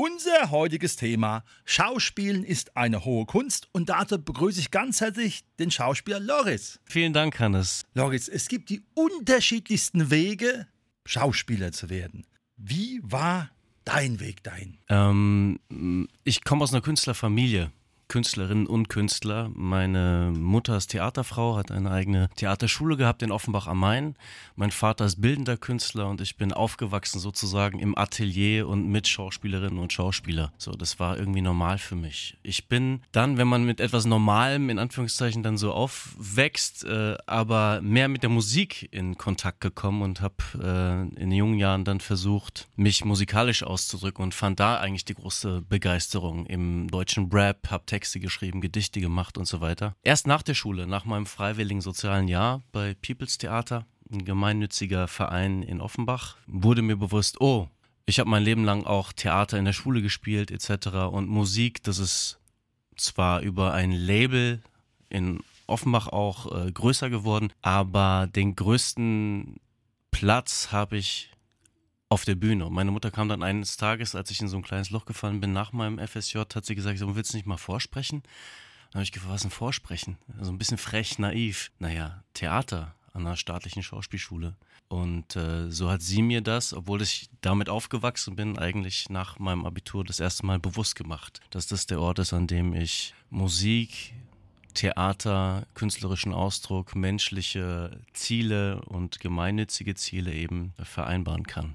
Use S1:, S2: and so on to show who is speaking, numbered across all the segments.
S1: Unser heutiges Thema Schauspielen ist eine hohe Kunst und dazu begrüße ich ganz herzlich den Schauspieler Loris.
S2: Vielen Dank, Hannes.
S1: Loris, es gibt die unterschiedlichsten Wege, Schauspieler zu werden. Wie war dein Weg dahin?
S2: Ähm, ich komme aus einer Künstlerfamilie. Künstlerinnen und Künstler. Meine Mutter ist Theaterfrau, hat eine eigene Theaterschule gehabt in Offenbach am Main. Mein Vater ist bildender Künstler und ich bin aufgewachsen sozusagen im Atelier und mit Schauspielerinnen und Schauspieler. So, das war irgendwie normal für mich. Ich bin dann, wenn man mit etwas Normalem in Anführungszeichen dann so aufwächst, äh, aber mehr mit der Musik in Kontakt gekommen und habe äh, in jungen Jahren dann versucht, mich musikalisch auszudrücken und fand da eigentlich die große Begeisterung im deutschen Rap, habe Texte geschrieben, Gedichte gemacht und so weiter. Erst nach der Schule, nach meinem freiwilligen sozialen Jahr bei People's Theater, ein gemeinnütziger Verein in Offenbach, wurde mir bewusst, oh, ich habe mein Leben lang auch Theater in der Schule gespielt etc. Und Musik, das ist zwar über ein Label in Offenbach auch äh, größer geworden, aber den größten Platz habe ich auf der Bühne. Und meine Mutter kam dann eines Tages, als ich in so ein kleines Loch gefallen bin, nach meinem FSJ, hat sie gesagt, so, willst du nicht mal vorsprechen? Dann habe ich gefragt, was ist ein Vorsprechen? So also ein bisschen frech, naiv. Naja, Theater an einer staatlichen Schauspielschule. Und äh, so hat sie mir das, obwohl ich damit aufgewachsen bin, eigentlich nach meinem Abitur das erste Mal bewusst gemacht, dass das der Ort ist, an dem ich Musik, Theater, künstlerischen Ausdruck, menschliche Ziele und gemeinnützige Ziele eben vereinbaren kann.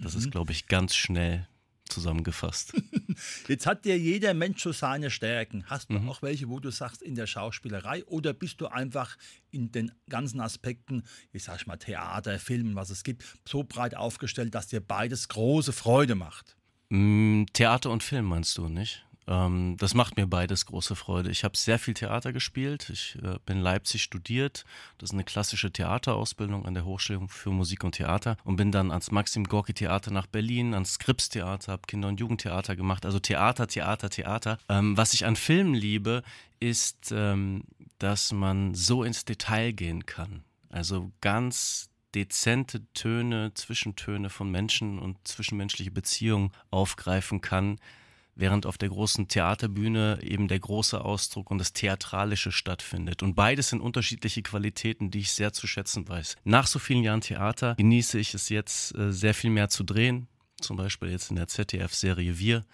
S2: Das ist, mhm. glaube ich, ganz schnell zusammengefasst.
S1: Jetzt hat ja jeder Mensch so seine Stärken. Hast du mhm. auch welche, wo du sagst, in der Schauspielerei oder bist du einfach in den ganzen Aspekten, ich sag mal Theater, Film, was es gibt, so breit aufgestellt, dass dir beides große Freude macht?
S2: Mm, Theater und Film meinst du, nicht? Ähm, das macht mir beides große Freude. Ich habe sehr viel Theater gespielt. Ich äh, bin Leipzig studiert. Das ist eine klassische Theaterausbildung an der Hochschule für Musik und Theater und bin dann ans Maxim Gorki Theater nach Berlin, ans Skrips Theater, habe Kinder- und Jugendtheater gemacht. Also Theater, Theater, Theater. Ähm, was ich an Filmen liebe, ist, ähm, dass man so ins Detail gehen kann. Also ganz dezente Töne, Zwischentöne von Menschen und zwischenmenschliche Beziehungen aufgreifen kann, während auf der großen Theaterbühne eben der große Ausdruck und das Theatralische stattfindet. Und beides sind unterschiedliche Qualitäten, die ich sehr zu schätzen weiß. Nach so vielen Jahren Theater genieße ich es jetzt äh, sehr viel mehr zu drehen, zum Beispiel jetzt in der ZDF-Serie Wir,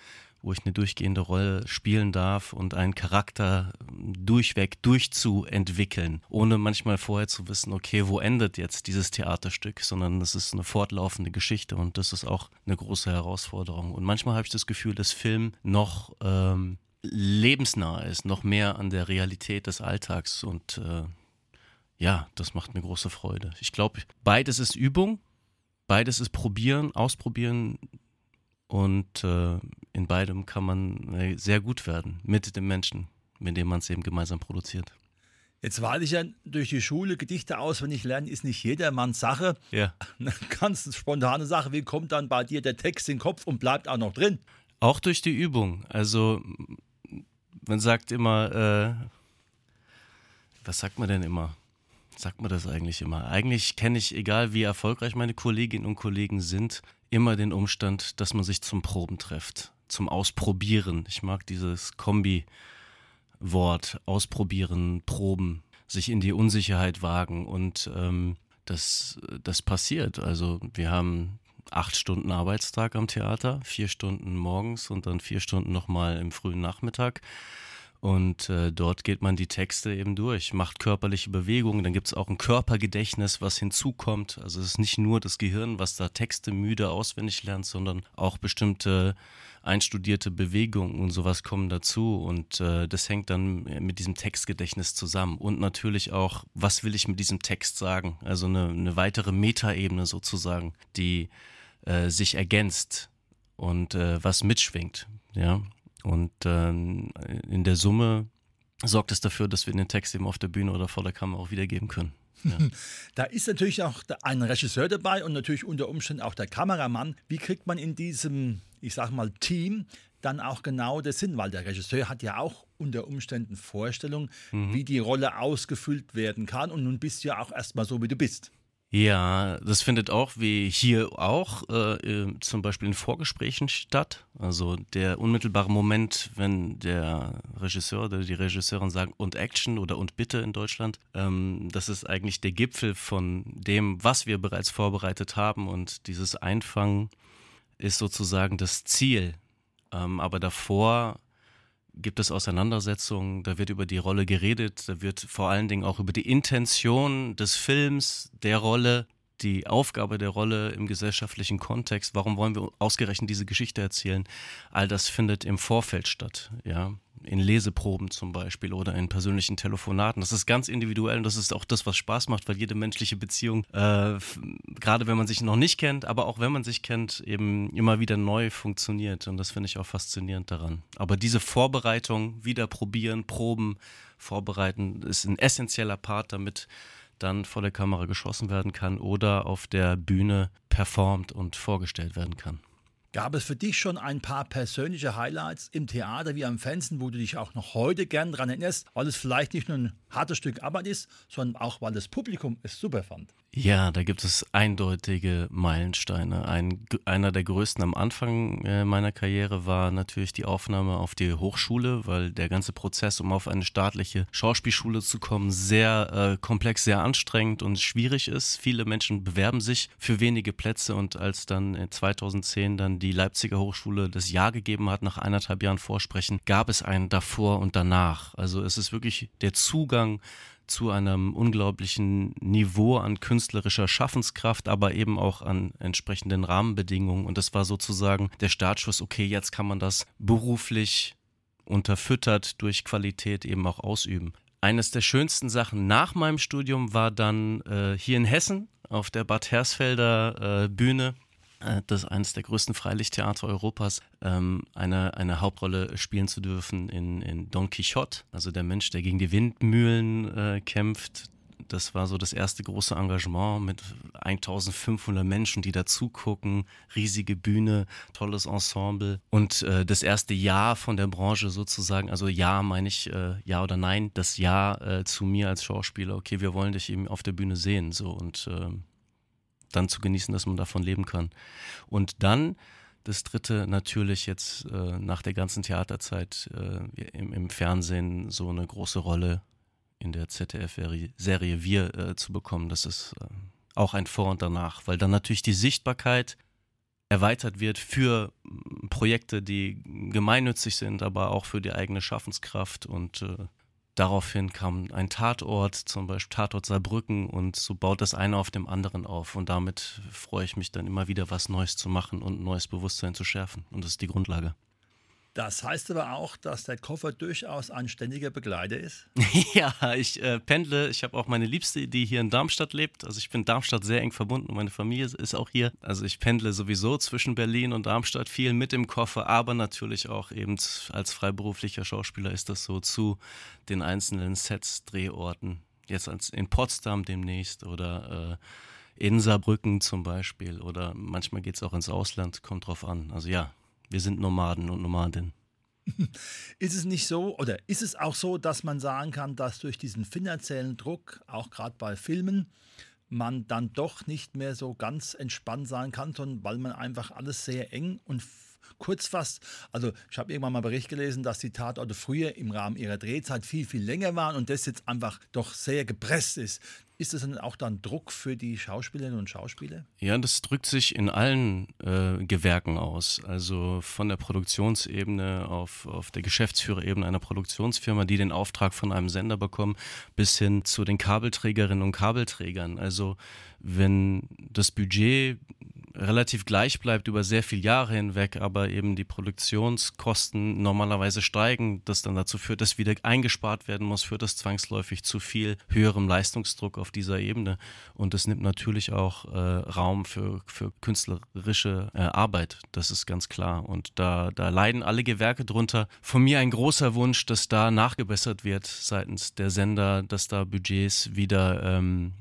S2: wo ich eine durchgehende Rolle spielen darf und einen Charakter durchweg durchzuentwickeln, ohne manchmal vorher zu wissen, okay, wo endet jetzt dieses Theaterstück, sondern es ist eine fortlaufende Geschichte und das ist auch eine große Herausforderung. Und manchmal habe ich das Gefühl, dass Film noch ähm, lebensnah ist, noch mehr an der Realität des Alltags und äh, ja, das macht mir große Freude. Ich glaube, beides ist Übung, beides ist probieren, ausprobieren, und äh, in beidem kann man äh, sehr gut werden mit dem Menschen, mit dem man es eben gemeinsam produziert.
S1: Jetzt weiß ich ja durch die Schule Gedichte auswendig lernen, ist nicht jedermanns Sache.
S2: Ja.
S1: Eine ganz spontane Sache. Wie kommt dann bei dir der Text in den Kopf und bleibt auch noch drin?
S2: Auch durch die Übung. Also, man sagt immer, äh, was sagt man denn immer? Sagt man das eigentlich immer? Eigentlich kenne ich, egal wie erfolgreich meine Kolleginnen und Kollegen sind, immer den Umstand, dass man sich zum Proben trifft, zum Ausprobieren. Ich mag dieses Kombi-Wort, ausprobieren, proben, sich in die Unsicherheit wagen und ähm, das, das passiert. Also wir haben acht Stunden Arbeitstag am Theater, vier Stunden morgens und dann vier Stunden nochmal im frühen Nachmittag. Und äh, dort geht man die Texte eben durch, macht körperliche Bewegungen, dann gibt es auch ein Körpergedächtnis, was hinzukommt. Also es ist nicht nur das Gehirn, was da Texte müde auswendig lernt, sondern auch bestimmte einstudierte Bewegungen und sowas kommen dazu. Und äh, das hängt dann mit diesem Textgedächtnis zusammen. Und natürlich auch, was will ich mit diesem Text sagen? Also eine, eine weitere Metaebene sozusagen, die äh, sich ergänzt und äh, was mitschwingt. Ja, Und ähm, in der Summe sorgt es dafür, dass wir den Text eben auf der Bühne oder vor der Kamera auch wiedergeben können. Ja.
S1: Da ist natürlich auch ein Regisseur dabei und natürlich unter Umständen auch der Kameramann. Wie kriegt man in diesem, ich sag mal, Team dann auch genau das Sinn? Weil der Regisseur hat ja auch unter Umständen Vorstellungen, mhm. wie die Rolle ausgefüllt werden kann. Und nun bist du ja auch erstmal so, wie du bist.
S2: Ja, das findet auch wie hier auch äh, zum Beispiel in Vorgesprächen statt. Also der unmittelbare Moment, wenn der Regisseur oder die Regisseurin sagen und Action oder und bitte in Deutschland, ähm, das ist eigentlich der Gipfel von dem, was wir bereits vorbereitet haben und dieses Einfangen ist sozusagen das Ziel. Ähm, aber davor gibt es Auseinandersetzungen, da wird über die Rolle geredet, da wird vor allen Dingen auch über die Intention des Films, der Rolle, die Aufgabe der Rolle im gesellschaftlichen Kontext, warum wollen wir ausgerechnet diese Geschichte erzählen, all das findet im Vorfeld statt, ja in Leseproben zum Beispiel oder in persönlichen Telefonaten. Das ist ganz individuell und das ist auch das, was Spaß macht, weil jede menschliche Beziehung, äh, gerade wenn man sich noch nicht kennt, aber auch wenn man sich kennt, eben immer wieder neu funktioniert. Und das finde ich auch faszinierend daran. Aber diese Vorbereitung, wieder probieren, proben, vorbereiten, ist ein essentieller Part, damit dann vor der Kamera geschossen werden kann oder auf der Bühne performt und vorgestellt werden kann.
S1: Gab es für dich schon ein paar persönliche Highlights im Theater wie am Fernsehen, wo du dich auch noch heute gern daran erinnerst, weil es vielleicht nicht nur ein hartes Stück Arbeit ist, sondern auch, weil das Publikum es super fand?
S2: Ja, da gibt es eindeutige Meilensteine. Ein, einer der größten am Anfang äh, meiner Karriere war natürlich die Aufnahme auf die Hochschule, weil der ganze Prozess, um auf eine staatliche Schauspielschule zu kommen, sehr äh, komplex, sehr anstrengend und schwierig ist. Viele Menschen bewerben sich für wenige Plätze und als dann 2010 dann die Leipziger Hochschule das Ja gegeben hat, nach eineinhalb Jahren Vorsprechen, gab es einen davor und danach. Also es ist wirklich der Zugang zu einem unglaublichen Niveau an künstlerischer Schaffenskraft, aber eben auch an entsprechenden Rahmenbedingungen. Und das war sozusagen der Startschuss, okay, jetzt kann man das beruflich unterfüttert durch Qualität eben auch ausüben. Eines der schönsten Sachen nach meinem Studium war dann äh, hier in Hessen auf der Bad Hersfelder äh, Bühne das ist eines der größten Freilichttheater Europas, ähm, eine, eine Hauptrolle spielen zu dürfen in, in Don Quixote, also der Mensch, der gegen die Windmühlen äh, kämpft. Das war so das erste große Engagement mit 1500 Menschen, die dazugucken, riesige Bühne, tolles Ensemble. Und äh, das erste Ja von der Branche sozusagen, also Ja meine ich äh, Ja oder Nein, das Ja äh, zu mir als Schauspieler, okay, wir wollen dich eben auf der Bühne sehen, so. Und ähm, dann zu genießen, dass man davon leben kann. Und dann das dritte natürlich jetzt äh, nach der ganzen Theaterzeit äh, im, im, Fernsehen so eine große Rolle in der ZDF-Serie Wir äh, zu bekommen. Das ist äh, auch ein Vor und Danach, weil dann natürlich die Sichtbarkeit erweitert wird für Projekte, die gemeinnützig sind, aber auch für die eigene Schaffenskraft und äh, Daraufhin kam ein Tatort, zum Beispiel Tatort Saarbrücken, und so baut das eine auf dem anderen auf. Und damit freue ich mich dann immer wieder, was Neues zu machen und neues Bewusstsein zu schärfen. Und das ist die Grundlage.
S1: Das heißt aber auch, dass der Koffer durchaus ein ständiger Begleiter ist?
S2: ja, ich äh, pendle. Ich habe auch meine Liebste, die hier in Darmstadt lebt. Also ich bin Darmstadt sehr eng verbunden. Meine Familie ist auch hier. Also ich pendle sowieso zwischen Berlin und Darmstadt viel mit dem Koffer, aber natürlich auch eben als freiberuflicher Schauspieler ist das so zu den einzelnen Sets, Drehorten. Jetzt als in Potsdam demnächst oder äh, in Saarbrücken zum Beispiel oder manchmal geht es auch ins Ausland, kommt drauf an. Also ja, wir sind Nomaden und Nomadinnen.
S1: Ist es nicht so oder ist es auch so, dass man sagen kann, dass durch diesen finanziellen Druck, auch gerade bei Filmen, man dann doch nicht mehr so ganz entspannt sein kann, sondern weil man einfach alles sehr eng und kurz fasst. Also ich habe irgendwann mal einen Bericht gelesen, dass die Tatorte früher im Rahmen ihrer Drehzeit viel, viel länger waren und das jetzt einfach doch sehr gepresst ist. Ist das dann auch dann Druck für die Schauspielerinnen und Schauspieler?
S2: Ja, das drückt sich in allen äh, Gewerken aus. Also von der Produktionsebene auf, auf der Geschäftsführerebene einer Produktionsfirma, die den Auftrag von einem Sender bekommen, bis hin zu den Kabelträgerinnen und Kabelträgern. Also wenn das Budget relativ gleich bleibt über sehr viele Jahre hinweg, aber eben die Produktionskosten normalerweise steigen, das dann dazu führt, dass wieder eingespart werden muss, führt das zwangsläufig zu viel höherem Leistungsdruck auf dieser Ebene. Und es nimmt natürlich auch äh, Raum für, für künstlerische äh, Arbeit, das ist ganz klar. Und da, da leiden alle Gewerke drunter. Von mir ein großer Wunsch, dass da nachgebessert wird seitens der Sender, dass da Budgets wieder ähm,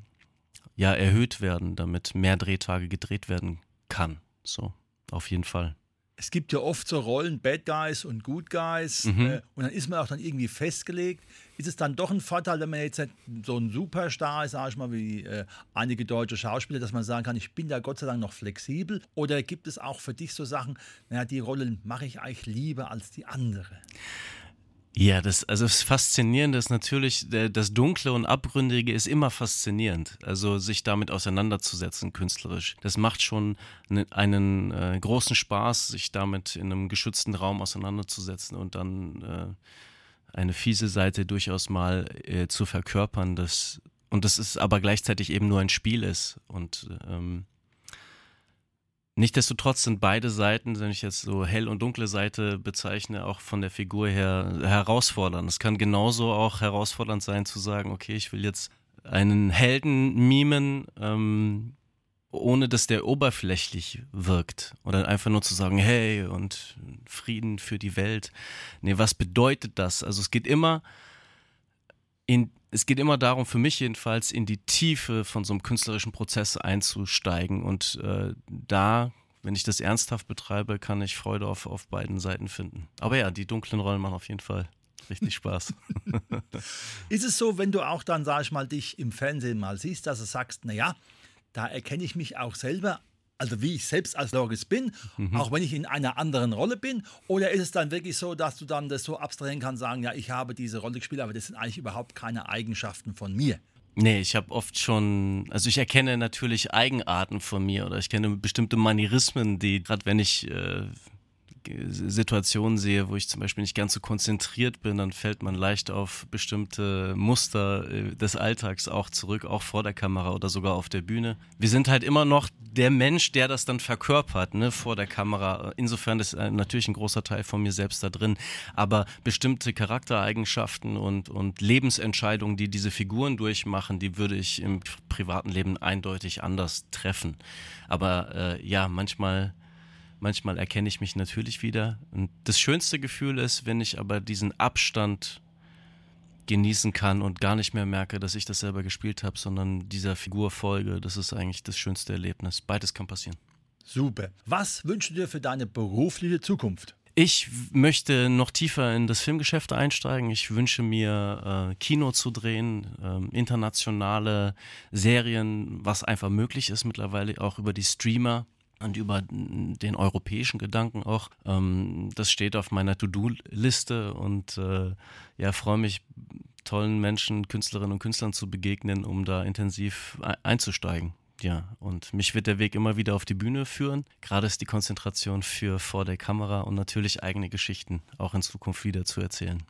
S2: ja, erhöht werden, damit mehr Drehtage gedreht werden kann. So, auf jeden Fall.
S1: Es gibt ja oft so Rollen, Bad Guys und Good Guys. Mhm. Äh, und dann ist man auch dann irgendwie festgelegt. Ist es dann doch ein Vorteil, wenn man jetzt so ein Superstar ist, sage ich mal, wie äh, einige deutsche Schauspieler, dass man sagen kann, ich bin da Gott sei Dank noch flexibel? Oder gibt es auch für dich so Sachen, naja, die Rollen mache ich eigentlich lieber als die andere?
S2: Ja, das, also das Faszinierende ist natürlich, das Dunkle und Abgründige ist immer faszinierend. Also sich damit auseinanderzusetzen, künstlerisch. Das macht schon ne, einen äh, großen Spaß, sich damit in einem geschützten Raum auseinanderzusetzen und dann äh, eine fiese Seite durchaus mal äh, zu verkörpern. Das, und das ist aber gleichzeitig eben nur ein Spiel ist. Und ähm, Nichtsdestotrotz sind beide Seiten, wenn ich jetzt so hell und dunkle Seite bezeichne, auch von der Figur her herausfordernd. Es kann genauso auch herausfordernd sein zu sagen, okay, ich will jetzt einen Helden mimen, ähm, ohne dass der oberflächlich wirkt. Oder einfach nur zu sagen, hey, und Frieden für die Welt. Nee, was bedeutet das? Also es geht immer in es geht immer darum, für mich jedenfalls, in die Tiefe von so einem künstlerischen Prozess einzusteigen. Und äh, da, wenn ich das ernsthaft betreibe, kann ich Freude auf, auf beiden Seiten finden. Aber ja, die dunklen Rollen machen auf jeden Fall richtig Spaß.
S1: Ist es so, wenn du auch dann, sag ich mal, dich im Fernsehen mal siehst, dass du sagst, naja, da erkenne ich mich auch selber also wie ich selbst als Loris bin, mhm. auch wenn ich in einer anderen Rolle bin? Oder ist es dann wirklich so, dass du dann das so abstrahieren kannst, sagen, ja, ich habe diese Rolle gespielt, aber das sind eigentlich überhaupt keine Eigenschaften von mir?
S2: Nee, ich habe oft schon, also ich erkenne natürlich Eigenarten von mir oder ich kenne bestimmte Manierismen, die, gerade wenn ich äh, Situationen sehe, wo ich zum Beispiel nicht ganz so konzentriert bin, dann fällt man leicht auf bestimmte Muster äh, des Alltags auch zurück, auch vor der Kamera oder sogar auf der Bühne. Wir sind halt immer noch der Mensch, der das dann verkörpert, ne, vor der Kamera. Insofern ist äh, natürlich ein großer Teil von mir selbst da drin. Aber bestimmte Charaktereigenschaften und, und Lebensentscheidungen, die diese Figuren durchmachen, die würde ich im privaten Leben eindeutig anders treffen. Aber äh, ja, manchmal Manchmal erkenne ich mich natürlich wieder. Und das schönste Gefühl ist, wenn ich aber diesen Abstand genießen kann und gar nicht mehr merke, dass ich das selber gespielt habe, sondern dieser Figur folge. Das ist eigentlich das schönste Erlebnis. Beides kann passieren.
S1: Super. Was wünschst du dir für deine berufliche Zukunft?
S2: Ich möchte noch tiefer in das Filmgeschäft einsteigen. Ich wünsche mir, äh, Kino zu drehen, äh, internationale Serien, was einfach möglich ist mittlerweile, auch über die Streamer und über den europäischen Gedanken auch. Ähm, das steht auf meiner To-Do-Liste und äh, ja, freue mich, tollen Menschen, Künstlerinnen und Künstlern zu begegnen, um da intensiv einzusteigen. Ja, und mich wird der Weg immer wieder auf die Bühne führen. Gerade ist die Konzentration für vor der Kamera und natürlich eigene Geschichten auch in Zukunft wieder zu erzählen.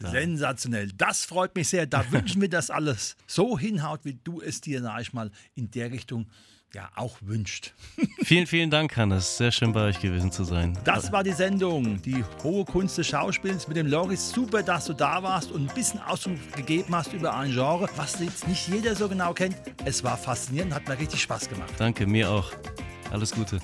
S1: Sensationell. Das freut mich sehr. Da wünschen wir, dass alles so hinhaut, wie du es dir, sag ich mal, in der Richtung ja auch wünscht.
S2: Vielen, vielen Dank, Hannes. Sehr schön bei euch gewesen zu sein.
S1: Das war die Sendung, die hohe Kunst des Schauspiels mit dem Loris. Super, dass du da warst und ein bisschen Ausdruck gegeben hast über ein Genre, was jetzt nicht jeder so genau kennt. Es war faszinierend, hat mir richtig Spaß gemacht.
S2: Danke, mir auch. Alles Gute.